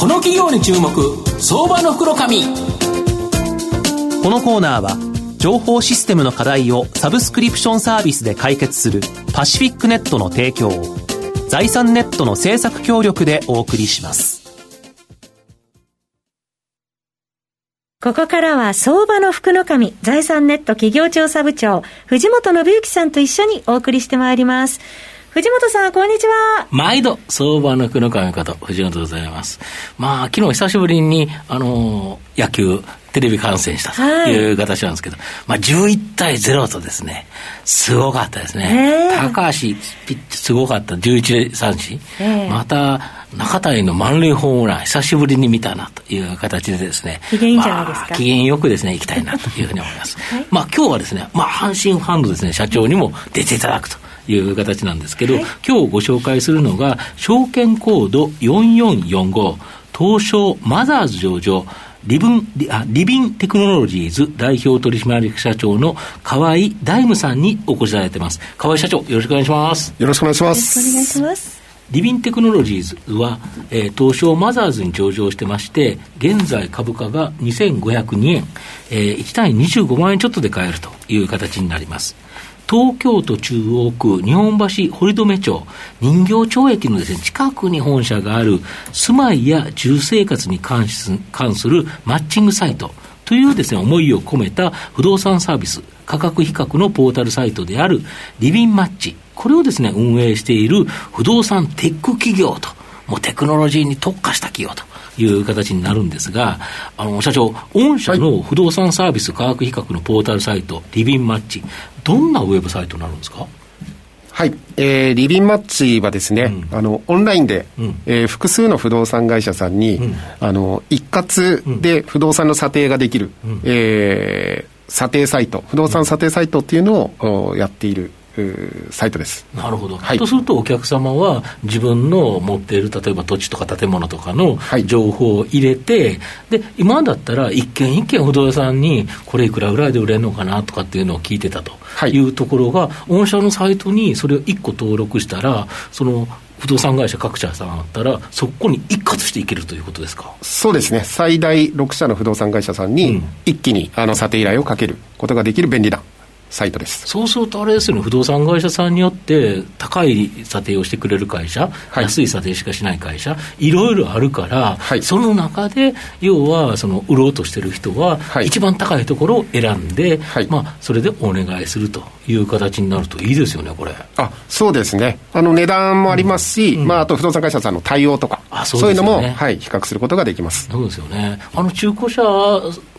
この企業に注目相場の袋紙このコーナーは情報システムの課題をサブスクリプションサービスで解決するパシフィックネットの提供を財産ネットの制作協力でお送りします。ここからは相場の福の神、財産ネット企業調査部長、藤本信之さんと一緒にお送りしてまいります。藤本さん、こんにちは。毎度、相場の福の神こと、藤本でございます。まあ、昨日久しぶりに、あのー、野球、テレビ観戦したという形なんですけど、はい、まあ、11対0とですね、すごかったですね。高橋ピッチすごかった、11三振。また、中谷の満塁ホームラン、久しぶりに見たなという形でですね、機嫌いいんじゃないですか。まあ、機嫌よくですね、行きたいなというふうに思います。はい、まあ、今日はですね、まあ、阪神ファンドですね、社長にも出ていただくと。いう形なんですけど、はい、今日ご紹介するのが、証券コード4445、東証マザーズ上場、リブンリあリビンテクノロジーズ代表取締役社長の河合大夢さんにお越しいただいてます。河合社長、よろしくお願いします。よろしくお願いします。よろしくお願いします。リビンテクノロジーズは、えー、東証マザーズに上場してまして、現在株価が2502円、えー、1単位25万円ちょっとで買えるという形になります。東京都中央区日本橋堀留町人形町駅のです、ね、近くに本社がある住まいや住生活に関す関するマッチングサイトというですね、思いを込めた不動産サービス、価格比較のポータルサイトであるリビンマッチ。これをですね、運営している不動産テック企業と、もうテクノロジーに特化した企業という形になるんですが、あの、社長、御社の不動産サービス価格比較のポータルサイト、リビンマッチ、どんなウェブサイトになるんですか？はい、えー、リビンマッチはですね、うん、あのオンラインで、うん、えー、複数の不動産会社さんに、うん、あの一括で不動産の査定ができる、うん、えー、査定サイト不動産査定サイトっていうのを、やっているサイトです。なるほど、はい、とすると、お客様は自分の持っている例えば土地とか建物とかの情報を入れて、はい、で今だったら、一軒一軒不動産にこれいくらぐらいで売れるのかなとかっていうのを聞いてたと。い。うところが、はい、御社のサイトにそれを1個登録したら、その不動産会社各社さんあったら、そこに一括していけるということですか？そうですね、最大6社の不動産会社さんに、一気にあの査定依頼をかけることができる便利なサイトです。そうすると、あれですよね、不動産会社さんによって、高い査定をしてくれる会社、はい、安い査定しかしない会社、いろいろあるから、はい、その中で、要はその売ろうとしてる人は、はい、一番高いところを選んで、まあ、それでお願いするという形になるといいですよね、これ。あそうですね、あの値段もありますし、うん。うん、まあ、あと不動産会社さんの対応とか、あそう、ね,、いうのも、はい、比較することができます。そうですよね、あの中古車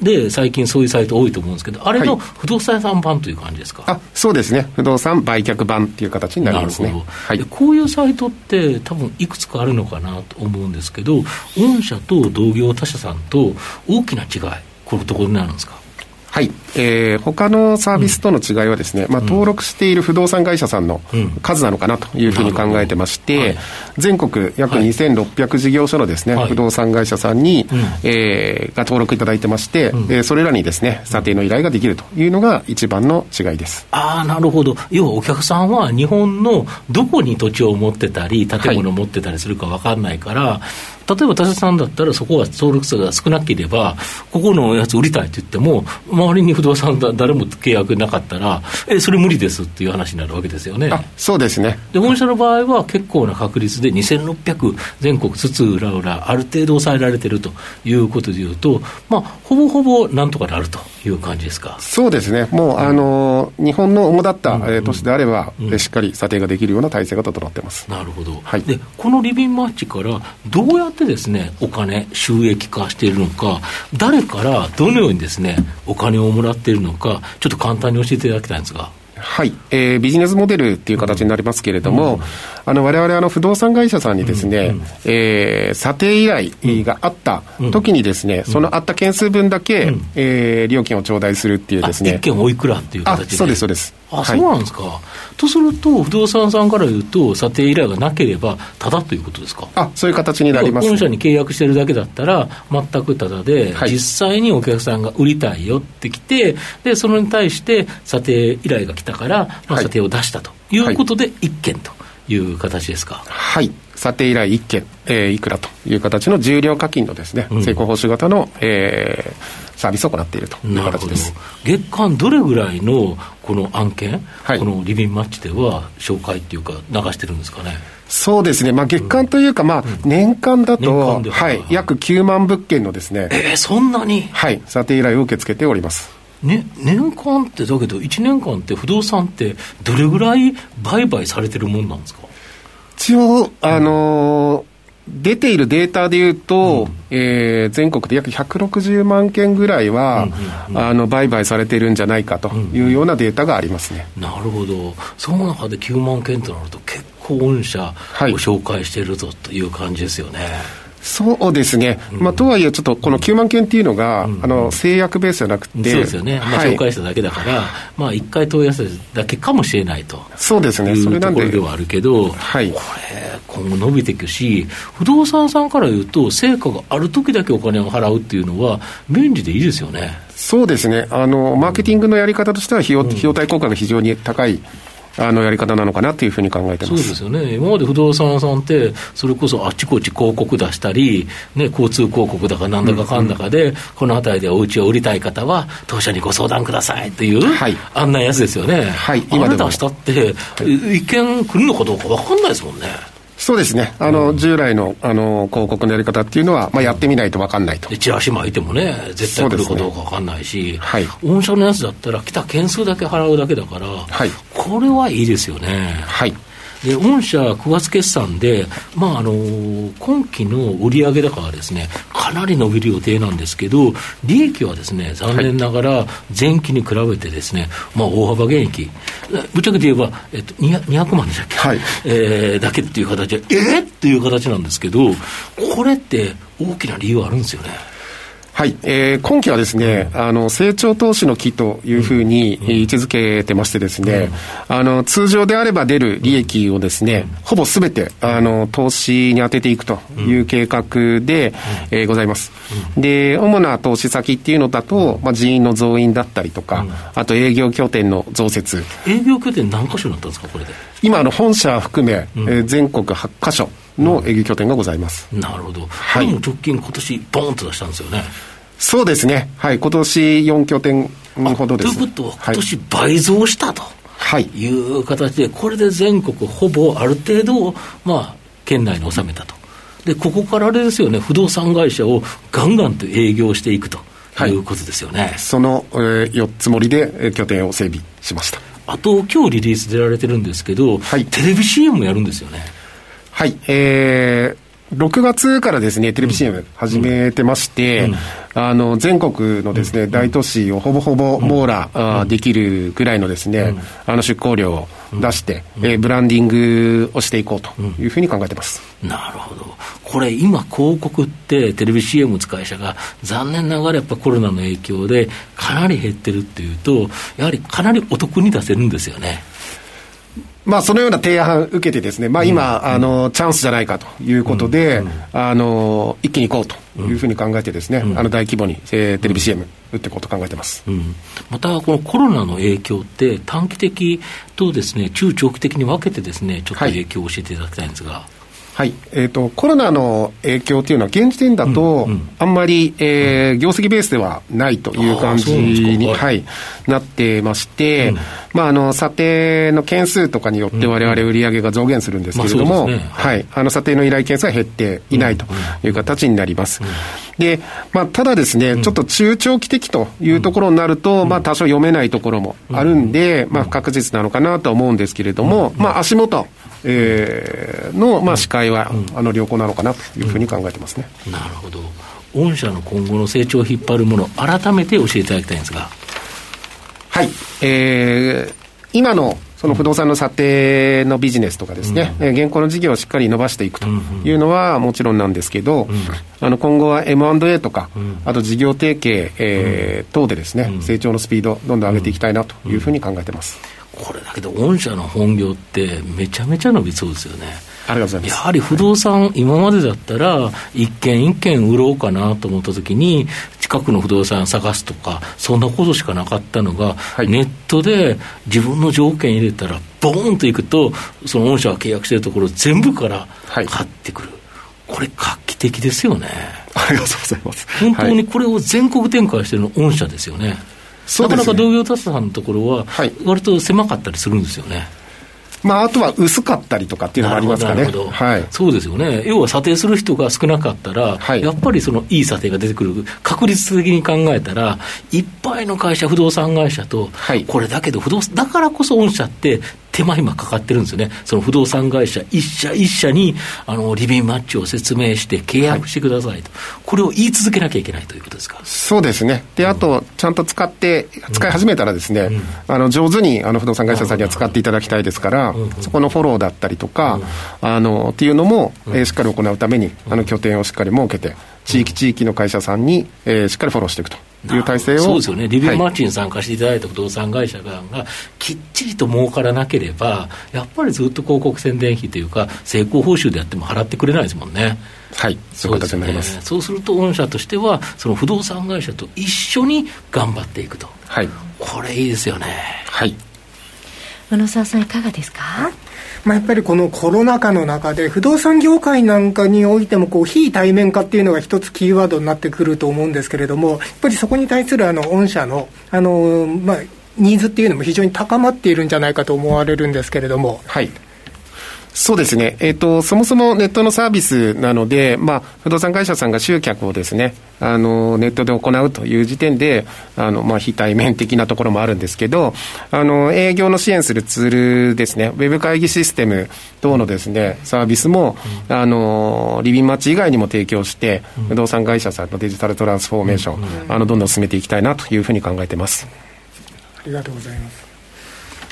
で最近、そういうサイト多いと思うんですけど、あれの不動産屋さん版という感じですか、あそうですね、不動産売却版っていう形になりますね、はい、こういうサイトって、多分いくつかあるのかなと思うんですけど、御社と同業他社さんと大きな違い、こういうところになるんですか？はい、えー、他のサービスとの違いはですね、うん、まあ、登録している不動産会社さんの数なのかなというふうに考えてまして、はい、全国約2600事業所のですね、はい、不動産会社さんに、うん、えー、が登録いただいてまして、うん、えー、それらにですね、査定の依頼ができるというのが一番の違いです。ああ、なるほど。要はお客さんは日本のどこに土地を持ってたり、建物を持ってたりするか分かんないから、はい例えば他社さんだったら、そこは登録者が少なければ、ここのやつ売りたいって言っても、周りに不動産だ誰も契約なかったら、え、それ無理ですっていう話になるわけですよね。そうですね。で、御社の場合は結構な確率で2600全国津々浦々、ある程度抑えられてるということでいうと、まあ、ほぼほぼなんとかなるという感じですか。そうですね。もう、あの、日本の主だった、え都市であれば、うん、しっかり査定ができるような体制が整ってます。なるほど。はい。で、このリビンマッチからどうやってですね、お金、収益化しているのか、誰からどのようにですね、お金をもらっているのか、ちょっと簡単に教えていただきたいんですが。はい、えー、ビジネスモデルっていう形になりますけれども、うん、あの我々あの不動産会社さんにですね、うん、えー、査定依頼があった時にですね、うん、そのあった件数分だけ、うん、えー、料金を頂戴するっていうですね。一件おいくらっていう形で。そうです、そうです。あ、そうなんですか。とすると、不動産さんから言うと、査定依頼がなければ、ただということですか？あそういう形になります、本社に契約してるだけだったら、全くただで、はい、実際にお客さんが売りたいよってきて、でそれに対して査定依頼が来たから、まあ、査定を出したということで、1件と。いいう形ですか？はい。査定依頼1件、えー、いくらという形の重量課金のですね、うん、成功報酬型の、えー、サービスを行っているという形です。月間どれぐらいのこの案件、はい、このリビンマッチでは紹介っていうか流してるんですかね？そうですね、まあ、月間というか、まあ、年間だと、は。い、約9万物件のですね、えー、そんなに？はい、査定依頼を受け付けております。ね、年間ってだけど、1年間って不動産って、どれぐらい売買されてるもんなんですか？一応、あのー、出ているデータでいうと、うん、えー、全国で約160万件ぐらいは、うんうんうん、あの売買されてるんじゃないかというようなデータがありますね、うんうん、なるほど、その中で9万件となると、結構、御社を紹介しているぞという感じですよね。はいそうですね、まあ、とはいえ、ちょっとこの9万件っていうのが、あの制約ベースじゃなくて、そうですよね、まあ、紹介しただけだから、まあ、1回問い合わせだけかもしれないと。そうですね、それなんで。ところではあるけど、はい、これ、今後伸びていくし、不動産さんから言うと、成果がある時だけお金を払うっていうのは、便利でいいですよね。そうですね。あの、マーケティングのやり方としては費用、費用対効果が非常に高い。あのやり方なのかなというふうに考えてそうですよね、今まで不動産屋さんって、それこそあっちこっち広告出したり、ね、交通広告だかなんだかかんだかで、うんうん、この辺りでお家を売りたい方は、当社にご相談くださいっていう、はい、案内やつですよね。はい、今出したって、はい、一見来るのかどうか分かんないですもんね。そうですね、あの、うん、従来のあの広告のやり方っていうのは、まあ、やってみないと分かんないと。でチラシ巻いてもね、絶対来るかどうか分かんないし、ねはい、御社のやつだったら、来た件数だけ払うだけだから、はい、これはいいですよね。はいで御社、9月決算で、まあ、あの今期の売上高はですねかなり伸びる予定なんですけど、利益はですね残念ながら前期に比べてですね、まあ、大幅減益、ぶっちゃけて言えば、えっと、200万でしたっけ、はい。えー、だけっていう形で、えー、っていう形なんですけど、これって大きな理由あるんですよね。はい、えー、今期はですね、あの成長投資の期というふうに位置づけてましてですね、あの通常であれば出る利益をですね、ほぼすべてあの投資に当てていくという計画で、えー、ございます。で、主な投資先っていうのだと、まあ、人員の増員だったりとか、あと営業拠点の増設。営業拠点何箇所になったんですか、これで？今、あの本社含め、えー、全国8箇所。の営業拠点がございます。なるほど。はい。も直近今年ボーンと出したんですよね。そうですね。はい。今年4拠点ほどです、ね。ということは、今年倍増したと。はい。いう形で、これで全国ほぼある程度、まあ、県内に収めたと。で、ここからあれですよね、不動産会社をガンガンと営業していくということですよね。はい、その、えー、4つ盛りで拠点を整備しました。あと、今日リリース出られてるんですけど、はい、テレビ CM もやるんですよね。はい、えー、6月からですね、テレビ CM 始めてまして、うん。うん、あの、全国のですね、大都市をほぼほぼ網羅、あできるぐらいのですね、あの出向量を出して、えー、ブランディングをしていこうというふうに考えてます。なるほど。これ今広告ってテレビ CM 使い社が残念ながらやっぱコロナの影響でかなり減ってるっていうと、やはりかなりお得に出せるんですよね。まあ、そのような提案受けてですね、まあ、今、うん、あの、チャンスじゃないかということで、うん、あの、一気に行こうというふうに考えてですね、うん、あの、大規模に、えー、テレビ CM 打っていこうと考えてます。また、このコロナの影響って、短期的とですね、中長期的に分けてですね、ちょっと影響を教えていただきたいんですが。はいはい。えーと、コロナの影響というのは、現時点だと、あんまり、えー、業績ベースではないという感じに、はい、なってまして、うん、まあ、あの査定の件数とかによって、われわれ売上が増減するんですけれども、はい、あの査定の依頼件数は減っていないという形になります。でまあ、ただですね、ちょっと中長期的というところになると、まあ、多少読めないところもあるんで、まあ、不確実なのかなと思うんですけれども、まあ、足元、えー、の、まあ、視界は、あの良好なのかなというふうに考えてますね、なるほど、御社の今後の成長を引っ張るもの、改めて教えていただきたいんですが。はい、えー、今のその不動産の査定のビジネスとかですね、うん、現行の事業をしっかり伸ばしていくというのはもちろんなんですけど、うん、あの今後は M&A とか、うん、あと事業提携、えー、等でですね、成長のスピード、どんどん上げていきたいなというふうに考えてます。これだけど、御社の本業ってめちゃめちゃ伸びそうですよね。ありがとうございます。やはり不動産、今までだったら、一軒一軒売ろうかなと思ったときに、近くの不動産探すとか、そんなことしかなかったのが、はい、ネットで自分の条件入れたら、ボーンといくと、その御社が契約しているところ、全部から買ってくる、はい、これ、画期的ですよね。ありがとうございます。本当にこれを全国展開してるの、御社ですよね。なかなか同業他社さんのところは、割と狭かったりするんですよね。まあ、あとは薄かったりとかっていうのもありますかね。はい、そうですよね。要は査定する人が少なかったら、はい、やっぱりそのいい査定が出てくる、確率的に考えたら、いっぱいの会社、不動産会社と、はい、これだけど不動産、だからこそ御社って手間暇かかってるんですよね、その不動産会社一社一社にあのリビングマッチを説明して契約してくださいと、はい、これを言い続けなきゃいけないということですか？そうですね、であと、ちゃんと使って、使い始めたらですね、うん、あの上手にあの不動産会社さんには使っていただきたいですから、うん、そこのフォローだったりとか、うん、あのっていうのも、えー、しっかり行うために、あの拠点をしっかり設けて、地域地域の会社さんに、えー、しっかりフォローしていくと。いう体制をそうですよね、リビングマッチに参加していただいた不動産会社がきっちりと儲からなければ、やっぱりずっと広告宣伝費というか、成功報酬であっても払ってくれないですもんね。はい、そうですね。そうすると、御社としては、その不動産会社と一緒に頑張っていくと。はい。これいいですよね。はい。宇野沢さん、いかがですか？まあ、やっぱりこのコロナ禍の中で、不動産業界なんかにおいても、こう、非対面化っていうのが一つキーワードになってくると思うんですけれども、やっぱりそこに対するあの、御社の、あの、まあ、ニーズっていうのも非常に高まっているんじゃないかと思われるんですけれども。はい。そうですね、えーと、そもそもネットのサービスなので、まあ、不動産会社さんが集客をですねあのネットで行うという時点で、あのまあ、非対面的なところもあるんですけど、あの営業の支援するツールですね、ウェブ会議システム等のですねサービスも、うん、あのリビンマッチ以外にも提供して、うん、不動産会社さんのデジタルトランスフォーメーション、うん、あのどんどん進めていきたいなというふうに考えています。ありがとうございます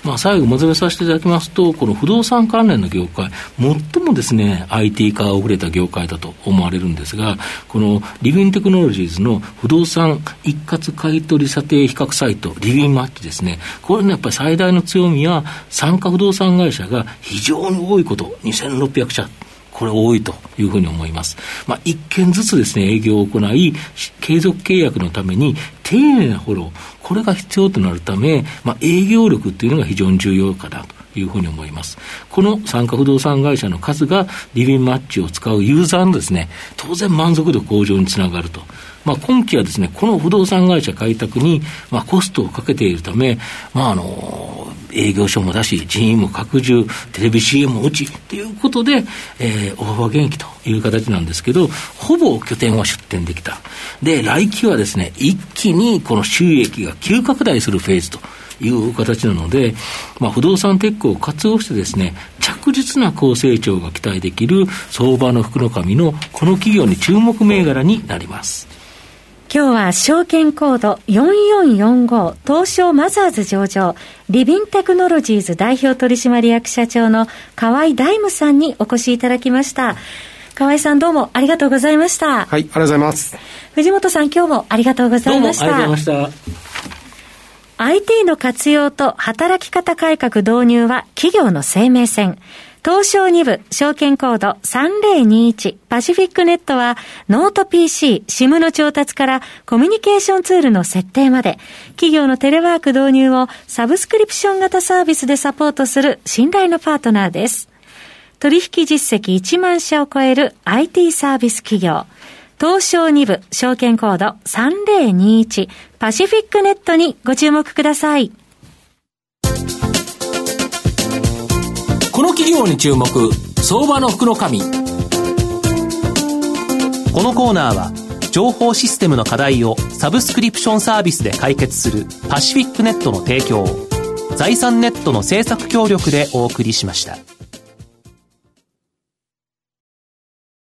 まあ、最後まとめさせていただきますと、この不動産関連の業界、最もですね、IT 化が遅れた業界だと思われるんですが、このリビンテクノロジーズの不動産一括買取査定比較サイト、リビンマッチですね、これのやっぱり最大の強みは、参加不動産会社が非常に多いこと、2600社。これ多いというふうに思います。まあ、一件ずつですね、営業を行い、継続契約のために丁寧なフォロー、これが必要となるため、まあ、営業力っていうのが非常に重要かなと。いうふうに思います。この参加不動産会社の数がリビンマッチを使うユーザーのですね、当然満足度向上につながると。まあ、今期はですね、この不動産会社開拓に、まあ、コストをかけているため、まあ、あの、営業所も出し、人員も拡充、テレビ CM も打ち、ということで、えー、大幅減益という形なんですけど、ほぼ拠点は出店できた。で、来期はですね、一気にこの収益が急拡大するフェーズと。いう形なので、まあ、不動産テックを活用してですね、着実な高成長が期待できる相場の福の神のこの企業に注目銘柄になります。今日は証券コード4445東証マザーズ上場リビンテクノロジーズ代表取締役社長の川合大無さんにお越しいただきました。川合さんどうもありがとうございました。はい、ありがとうございます。藤本さん今日もありがとうございました。ありがとうございました。IT の活用と働き方改革導入は企業の生命線。東証2部、証券コード3021パシフィックネットは、ノート PC、SIM の調達からコミュニケーションツールの設定まで、企業のテレワーク導入をサブスクリプション型サービスでサポートする信頼のパートナーです。取引実績1万社を超える IT サービス企業。東証2部、証券コード3021パシフィックネットにご注目ください。この企業に注目相場の福のこのコーナーは情報システムの課題をサブスクリプションサービスで解決するパシフィックネットの提供を財産ネットの政策協力でお送りしました。